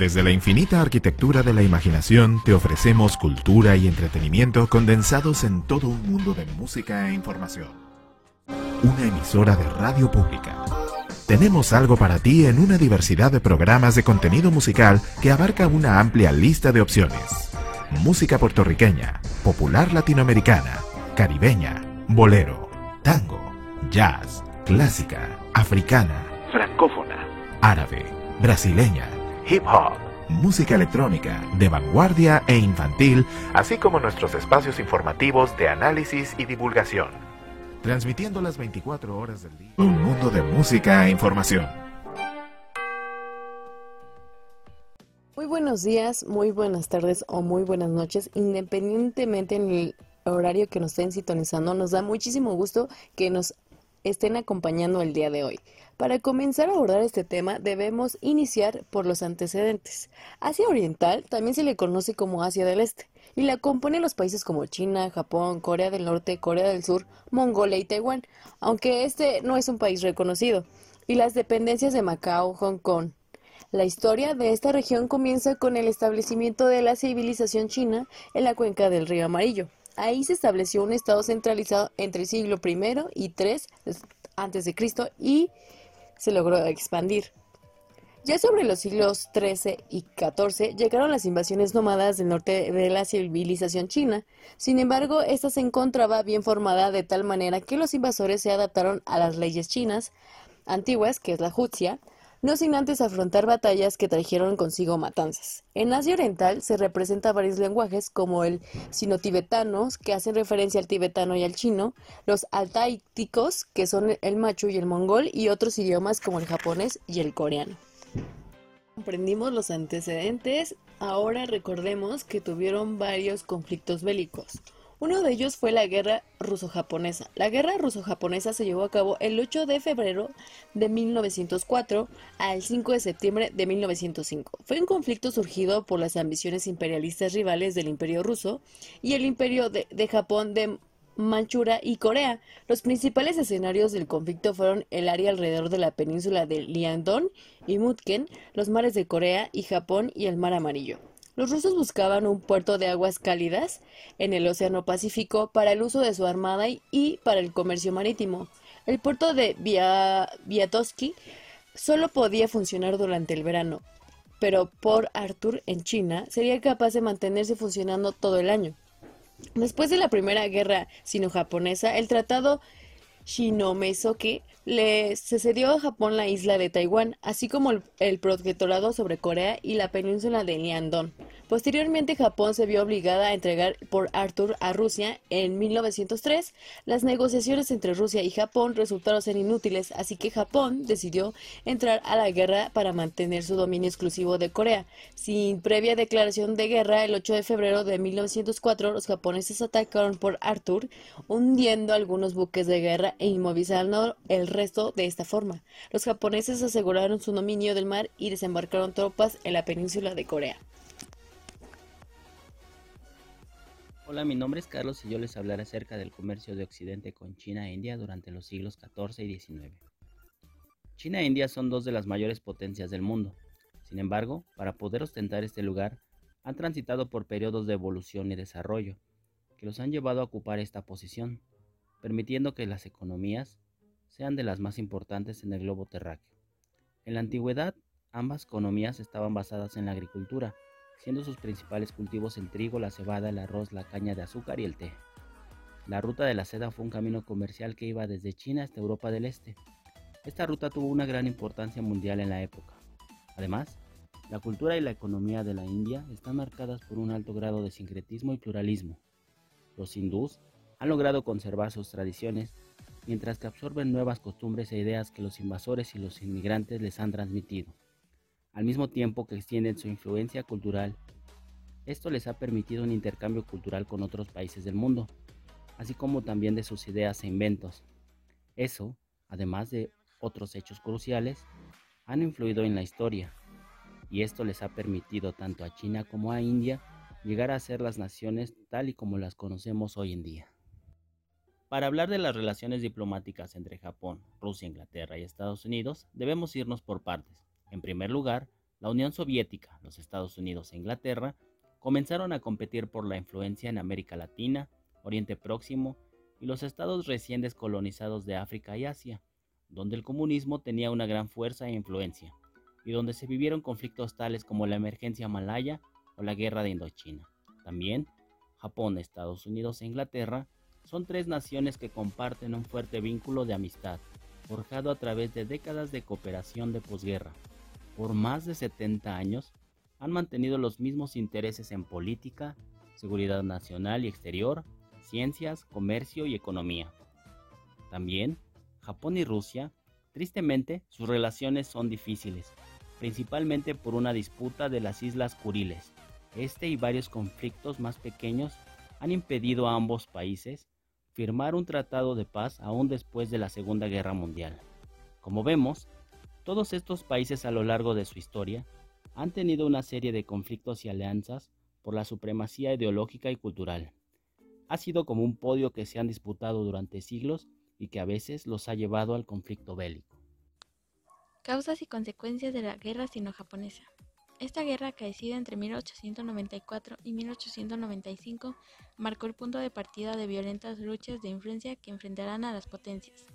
Desde la infinita arquitectura de la imaginación te ofrecemos cultura y entretenimiento condensados en todo un mundo de música e información. Una emisora de radio pública. Tenemos algo para ti en una diversidad de programas de contenido musical que abarca una amplia lista de opciones. Música puertorriqueña, popular latinoamericana, caribeña, bolero, tango, jazz, clásica, africana, francófona, árabe, brasileña, hip hop, música electrónica, de vanguardia e infantil, así como nuestros espacios informativos de análisis y divulgación. Transmitiendo las 24 horas del día. Un mundo de música e información. Muy buenos días, muy buenas tardes o muy buenas noches, independientemente en el horario que nos estén sintonizando. Nos da muchísimo gusto que nos estén acompañando el día de hoy. Para comenzar a abordar este tema debemos iniciar por los antecedentes. Asia Oriental también se le conoce como Asia del Este y la componen los países como China, Japón, Corea del Norte, Corea del Sur, Mongolia y Taiwán, aunque este no es un país reconocido, y las dependencias de Macao, Hong Kong. La historia de esta región comienza con el establecimiento de la civilización china en la cuenca del río Amarillo. Ahí se estableció un estado centralizado entre el siglo I y III Cristo y se logró expandir. Ya sobre los siglos XIII y XIV llegaron las invasiones nómadas del norte de la civilización china. Sin embargo, esta se encontraba bien formada de tal manera que los invasores se adaptaron a las leyes chinas antiguas, que es la Juxia, no sin antes afrontar batallas que trajeron consigo matanzas. En Asia Oriental se representa varios lenguajes como el sino-tibetano, que hacen referencia al tibetano y al chino, los altaíticos, que son el macho y el mongol, y otros idiomas como el japonés y el coreano. Comprendimos los antecedentes, ahora recordemos que tuvieron varios conflictos bélicos. Uno de ellos fue la guerra ruso-japonesa. La guerra ruso-japonesa se llevó a cabo el 8 de febrero de 1904 al 5 de septiembre de 1905. Fue un conflicto surgido por las ambiciones imperialistas rivales del imperio ruso y el imperio de, Japón de Manchuria y Corea. Los principales escenarios del conflicto fueron el área alrededor de la península de Liangdong y Mutken, los mares de Corea y Japón y el Mar Amarillo. Los rusos buscaban un puerto de aguas cálidas en el Océano Pacífico para el uso de su armada y para el comercio marítimo. El puerto de Viatoski solo podía funcionar durante el verano, pero Port Arthur en China sería capaz de mantenerse funcionando todo el año. Después de la Primera Guerra Sino-Japonesa, el Tratado Shinomesoke le cedió a Japón la isla de Taiwán, así como el, protectorado sobre Corea y la península de Liandong. Posteriormente, Japón se vio obligada a entregar por Arthur a Rusia en 1903. Las negociaciones entre Rusia y Japón resultaron ser inútiles, así que Japón decidió entrar a la guerra para mantener su dominio exclusivo de Corea. Sin previa declaración de guerra, el 8 de febrero de 1904, los japoneses atacaron por Arthur, hundiendo algunos buques de guerra e inmovilizando el resto de esta forma. Los japoneses aseguraron su dominio del mar y desembarcaron tropas en la península de Corea. Hola, mi nombre es Carlos y yo les hablaré acerca del comercio de Occidente con China e India durante los siglos XIV y XIX. China e India son dos de las mayores potencias del mundo. Sin embargo, para poder ostentar este lugar, han transitado por periodos de evolución y desarrollo, que los han llevado a ocupar esta posición, permitiendo que las economías sean de las más importantes en el globo terráqueo. En la antigüedad, ambas economías estaban basadas en la agricultura, siendo sus principales cultivos el trigo, la cebada, el arroz, la caña de azúcar y el té. La ruta de la seda fue un camino comercial que iba desde China hasta Europa del Este. Esta ruta tuvo una gran importancia mundial en la época. Además, la cultura y la economía de la India están marcadas por un alto grado de sincretismo y pluralismo. Los hindús han logrado conservar sus tradiciones, mientras que absorben nuevas costumbres e ideas que los invasores y los inmigrantes les han transmitido al mismo tiempo que extienden su influencia cultural. Esto les ha permitido un intercambio cultural con otros países del mundo, así como también de sus ideas e inventos. Eso, además de otros hechos cruciales, han influido en la historia, y esto les ha permitido tanto a China como a India llegar a ser las naciones tal y como las conocemos hoy en día. Para hablar de las relaciones diplomáticas entre Japón, Rusia, Inglaterra y Estados Unidos, debemos irnos por partes. En primer lugar, La Unión Soviética, los Estados Unidos e Inglaterra comenzaron a competir por la influencia en América Latina, Oriente Próximo y los estados recién descolonizados de África y Asia, donde el comunismo tenía una gran fuerza e influencia, y donde se vivieron conflictos tales como la emergencia malaya o la guerra de Indochina. También, Japón, Estados Unidos e Inglaterra son tres naciones que comparten un fuerte vínculo de amistad, forjado a través de décadas de cooperación de posguerra. Por más de 70 años, han mantenido los mismos intereses en política, seguridad nacional y exterior, ciencias, comercio y economía. También, Japón y Rusia, tristemente, sus relaciones son difíciles, principalmente por una disputa de las Islas Kuriles. Este y varios conflictos más pequeños han impedido a ambos países firmar un tratado de paz aún después de la Segunda Guerra Mundial. Como vemos, todos estos países a lo largo de su historia han tenido una serie de conflictos y alianzas por la supremacía ideológica y cultural. Ha sido como un podio que se han disputado durante siglos y que a veces los ha llevado al conflicto bélico. Causas y consecuencias de la guerra sino-japonesa. Esta guerra acaecida entre 1894 y 1895 marcó el punto de partida de violentas luchas de influencia que enfrentarán a las potencias.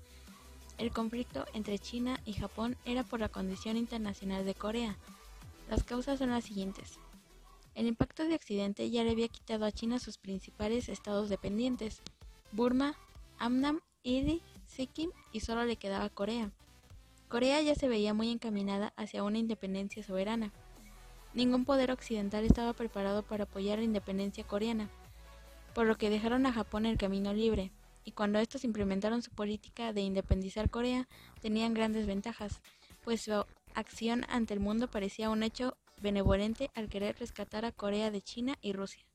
El conflicto entre China y Japón era por la condición internacional de Corea. Las causas son las siguientes. El impacto de Occidente ya le había quitado a China sus principales estados dependientes, Burma, Amnam, Iri, Sikkim y solo le quedaba Corea. Corea ya se veía muy encaminada hacia una independencia soberana. Ningún poder occidental estaba preparado para apoyar la independencia coreana, por lo que dejaron a Japón el camino libre, y cuando estos implementaron su política de independizar Corea, tenían grandes ventajas, pues su acción ante el mundo parecía un hecho benevolente al querer rescatar a Corea de China y Rusia.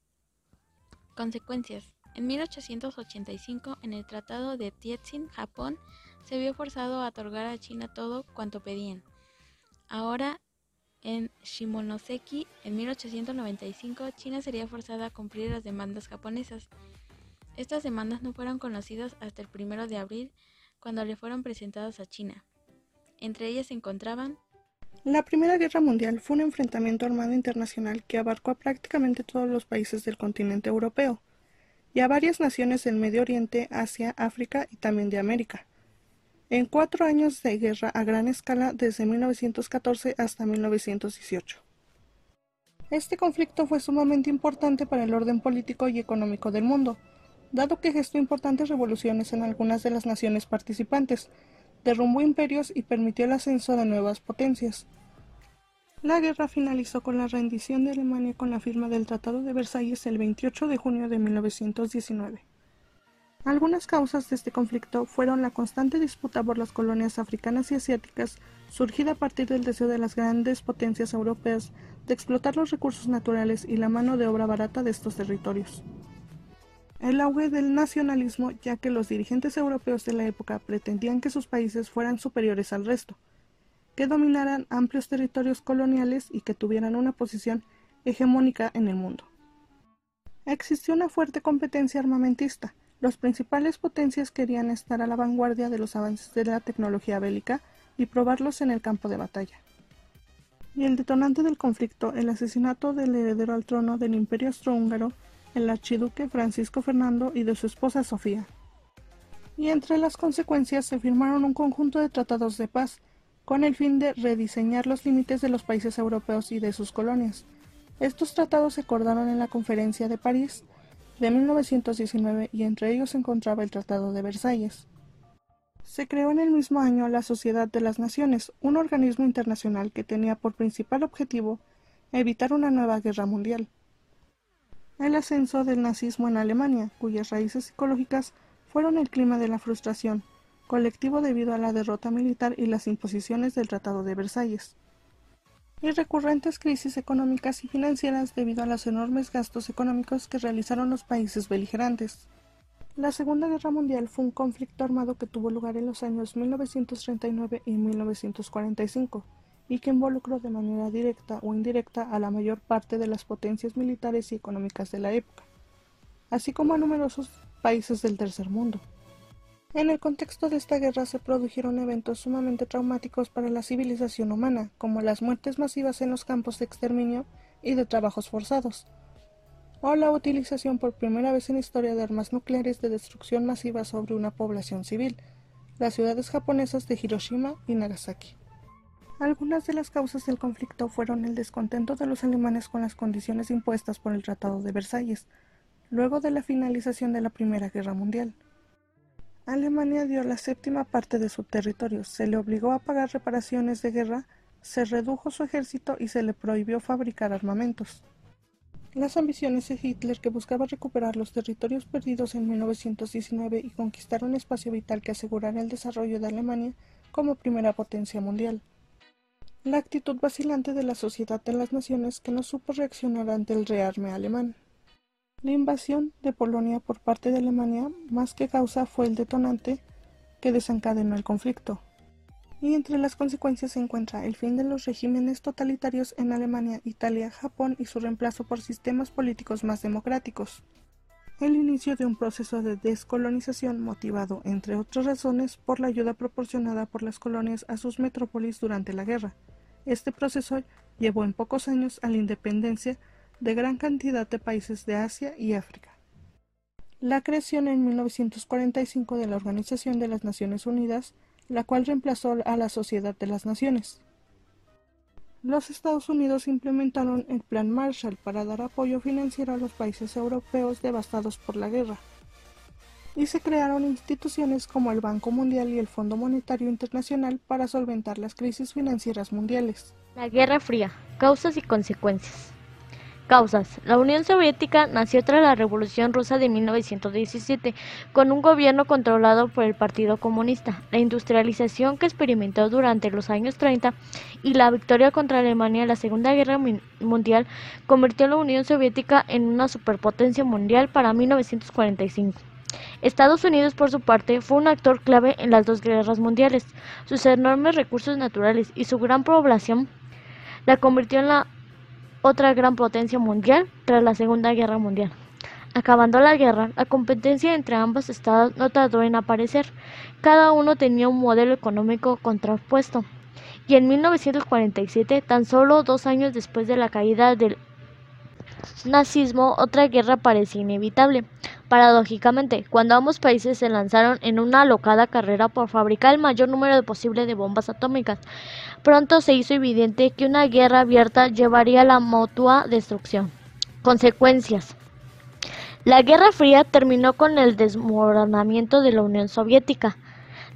Consecuencias. En 1885, en el Tratado de Tietzin, Japón se vio forzado a otorgar a China todo cuanto pedían. Ahora en Shimonoseki, en 1895, China sería forzada a cumplir las demandas japonesas. Estas demandas no fueron conocidas hasta el 1 de abril, cuando le fueron presentadas a China. Entre ellas se encontraban la Primera Guerra Mundial fue un enfrentamiento armado internacional que abarcó a prácticamente todos los países del continente europeo y a varias naciones del Medio Oriente, Asia, África y también de América en cuatro años de guerra a gran escala desde 1914 hasta 1918. Este conflicto fue sumamente importante para el orden político y económico del mundo, dado que gestó importantes revoluciones en algunas de las naciones participantes, derrumbó imperios y permitió el ascenso de nuevas potencias. La guerra finalizó con la rendición de Alemania con la firma del Tratado de Versalles el 28 de junio de 1919. Algunas causas de este conflicto fueron la constante disputa por las colonias africanas y asiáticas, surgida a partir del deseo de las grandes potencias europeas de explotar los recursos naturales y la mano de obra barata de estos territorios. El auge del nacionalismo, ya que los dirigentes europeos de la época pretendían que sus países fueran superiores al resto, que dominaran amplios territorios coloniales y que tuvieran una posición hegemónica en el mundo. Existió una fuerte competencia armamentista, las principales potencias querían estar a la vanguardia de los avances de la tecnología bélica y probarlos en el campo de batalla. Y el detonante del conflicto, el asesinato del heredero al trono del Imperio Austrohúngaro, el archiduque Francisco Fernando y de su esposa Sofía. Y entre las consecuencias se firmaron un conjunto de tratados de paz, con el fin de rediseñar los límites de los países europeos y de sus colonias. Estos tratados se acordaron en la Conferencia de París de 1919 y entre ellos se encontraba el Tratado de Versalles. Se creó en el mismo año la Sociedad de las Naciones, un organismo internacional que tenía por principal objetivo evitar una nueva guerra mundial. El ascenso del nazismo en Alemania, cuyas raíces psicológicas fueron el clima de la frustración, colectivo debido a la derrota militar y las imposiciones del Tratado de Versalles y recurrentes crisis económicas y financieras debido a los enormes gastos económicos que realizaron los países beligerantes. La Segunda Guerra Mundial fue un conflicto armado que tuvo lugar en los años 1939 y 1945 y que involucró de manera directa o indirecta a la mayor parte de las potencias militares y económicas de la época, así como a numerosos países del tercer mundo. En el contexto de esta guerra se produjeron eventos sumamente traumáticos para la civilización humana, como las muertes masivas en los campos de exterminio y de trabajos forzados, o la utilización por primera vez en historia de armas nucleares de destrucción masiva sobre una población civil, las ciudades japonesas de Hiroshima y Nagasaki. Algunas de las causas del conflicto fueron el descontento de los alemanes con las condiciones impuestas por el Tratado de Versalles, luego de la finalización de la Primera Guerra Mundial. Alemania dio la séptima parte de su territorio, se le obligó a pagar reparaciones de guerra, se redujo su ejército y se le prohibió fabricar armamentos. Las ambiciones de Hitler, que buscaba recuperar los territorios perdidos en 1919 y conquistar un espacio vital que asegurara el desarrollo de Alemania como primera potencia mundial. La actitud vacilante de la sociedad de las naciones que no supo reaccionar ante el rearme alemán. La invasión de Polonia por parte de Alemania más que causa fue el detonante que desencadenó el conflicto. Y entre las consecuencias se encuentra el fin de los regímenes totalitarios en Alemania, Italia, Japón y su reemplazo por sistemas políticos más democráticos. El inicio de un proceso de descolonización motivado, entre otras razones, por la ayuda proporcionada por las colonias a sus metrópolis durante la guerra. Este proceso llevó en pocos años a la independencia de gran cantidad de países de Asia y África. La creación en 1945 de la Organización de las Naciones Unidas, la cual reemplazó a la Sociedad de las Naciones. Los Estados Unidos implementaron el Plan Marshall para dar apoyo financiero a los países europeos devastados por la guerra. Y se crearon instituciones como el Banco Mundial y el Fondo Monetario Internacional para solventar las crisis financieras mundiales. La Guerra Fría, causas y consecuencias. Causas. La Unión Soviética nació tras la Revolución Rusa de 1917, con un gobierno controlado por el Partido Comunista. La industrialización que experimentó durante los años 30 y la victoria contra Alemania en la Segunda Guerra Mundial convirtió a la Unión Soviética en una superpotencia mundial para 1945. Estados Unidos, por su parte, fue un actor clave en las dos guerras mundiales. Sus enormes recursos naturales y su gran población la convirtió en la otra gran potencia mundial tras la Segunda Guerra Mundial. Acabando la guerra, la competencia entre ambos estados no tardó en aparecer. Cada uno tenía un modelo económico contrapuesto. Y en 1947, tan solo dos años después de la caída del nazismo, otra guerra parecía inevitable. Paradójicamente, cuando ambos países se lanzaron en una alocada carrera por fabricar el mayor número posible de bombas atómicas, pronto se hizo evidente que una guerra abierta llevaría a la mutua destrucción. Consecuencias. La Guerra Fría terminó con el desmoronamiento de la Unión Soviética,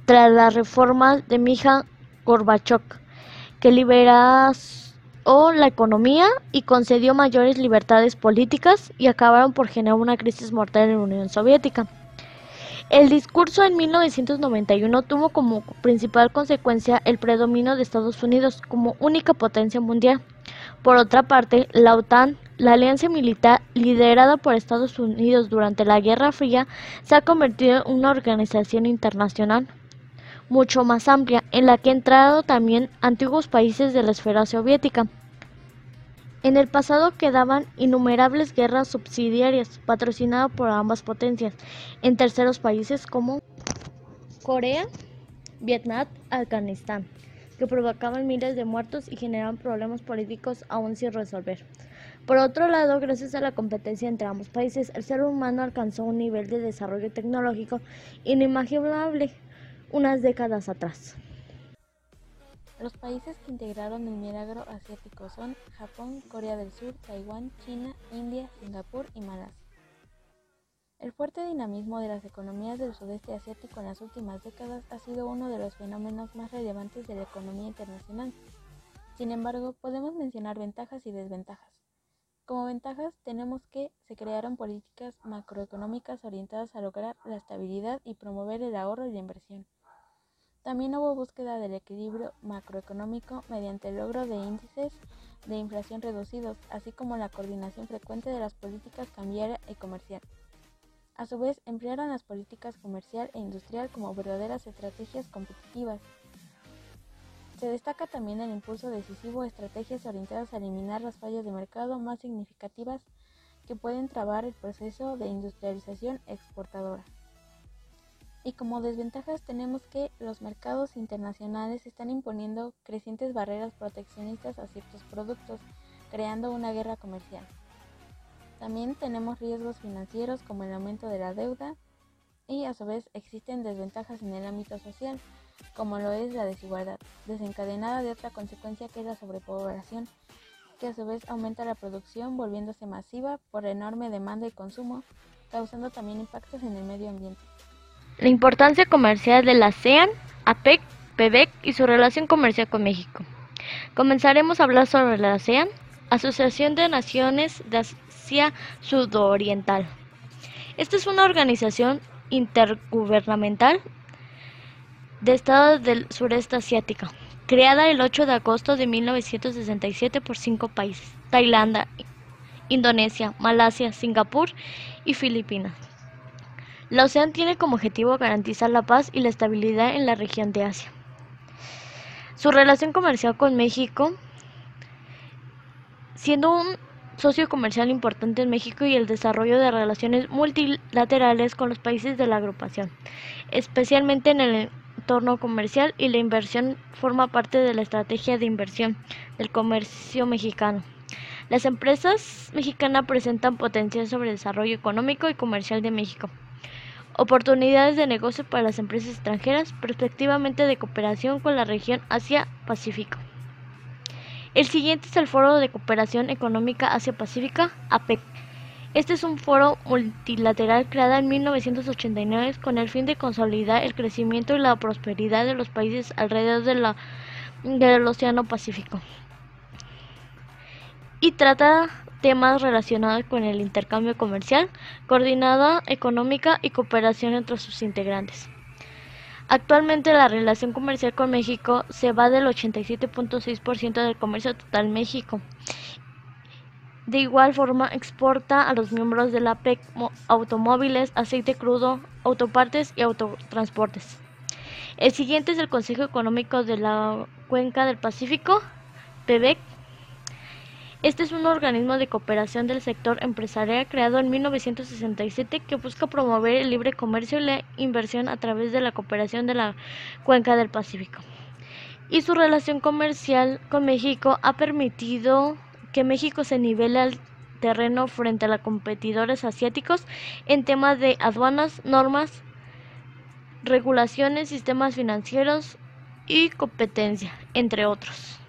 tras las reformas de Mikhail Gorbachev, que liberaron o la economía y concedió mayores libertades políticas y acabaron por generar una crisis mortal en la Unión Soviética. El discurso en 1991 tuvo como principal consecuencia el predominio de Estados Unidos como única potencia mundial. Por otra parte, la OTAN, la alianza militar liderada por Estados Unidos durante la Guerra Fría, se ha convertido en una organización internacional mucho más amplia, en la que han entrado también antiguos países de la esfera soviética. En el pasado quedaban innumerables guerras subsidiarias patrocinadas por ambas potencias en terceros países como Corea, Vietnam, Afganistán, que provocaban miles de muertos y generaban problemas políticos aún sin resolver. Por otro lado, gracias a la competencia entre ambos países, el ser humano alcanzó un nivel de desarrollo tecnológico inimaginable unas décadas atrás. Los países que integraron el milagro asiático son Japón, Corea del Sur, Taiwán, China, India, Singapur y Malasia. El fuerte dinamismo de las economías del sudeste asiático en las últimas décadas ha sido uno de los fenómenos más relevantes de la economía internacional. Sin embargo, podemos mencionar ventajas y desventajas. Como ventajas tenemos que se crearon políticas macroeconómicas orientadas a lograr la estabilidad y promover el ahorro y la inversión. También hubo búsqueda del equilibrio macroeconómico mediante el logro de índices de inflación reducidos, así como la coordinación frecuente de las políticas cambiaria y comercial. A su vez, emplearon las políticas comercial e industrial como verdaderas estrategias competitivas. Se destaca también el impulso decisivo de estrategias orientadas a eliminar las fallas de mercado más significativas que pueden trabar el proceso de industrialización exportadora. Y como desventajas tenemos que los mercados internacionales están imponiendo crecientes barreras proteccionistas a ciertos productos, creando una guerra comercial. También tenemos riesgos financieros como el aumento de la deuda y a su vez existen desventajas en el ámbito social, como lo es la desigualdad, desencadenada de otra consecuencia que es la sobrepoblación, que a su vez aumenta la producción volviéndose masiva por enorme demanda y consumo, causando también impactos en el medio ambiente. La importancia comercial de la ASEAN, APEC, PEBEC y su relación comercial con México. Comenzaremos a hablar sobre la ASEAN, Asociación de Naciones de Asia Sudoriental. Esta es una organización intergubernamental de estados del sureste asiático, creada el 8 de agosto de 1967 por cinco países, Tailandia, Indonesia, Malasia, Singapur y Filipinas. La OCEAN tiene como objetivo garantizar la paz y la estabilidad en la región de Asia. Su relación comercial con México, siendo un socio comercial importante en México y el desarrollo de relaciones multilaterales con los países de la agrupación, especialmente en el entorno comercial y la inversión forma parte de la estrategia de inversión del comercio mexicano. Las empresas mexicanas presentan potencial sobre el desarrollo económico y comercial de México, oportunidades de negocio para las empresas extranjeras, perspectivamente de cooperación con la región Asia-Pacífico. El siguiente es el Foro de Cooperación Económica Asia-Pacífica, APEC. Este es un foro multilateral creado en 1989 con el fin de consolidar el crecimiento y la prosperidad de los países alrededor del Océano Pacífico. Y trata temas relacionados con el intercambio comercial, coordinada económica y cooperación entre sus integrantes. Actualmente la relación comercial con México se va del 87.6% del comercio total México. De igual forma exporta a los miembros de la PEC automóviles, aceite crudo, autopartes y autotransportes. El siguiente es el Consejo Económico de la Cuenca del Pacífico, PEBEC, este es un organismo de cooperación del sector empresarial creado en 1967 que busca promover el libre comercio y la inversión a través de la cooperación de la cuenca del Pacífico. Y su relación comercial con México ha permitido que México se nivele al terreno frente a los competidores asiáticos en temas de aduanas, normas, regulaciones, sistemas financieros y competencia, entre otros.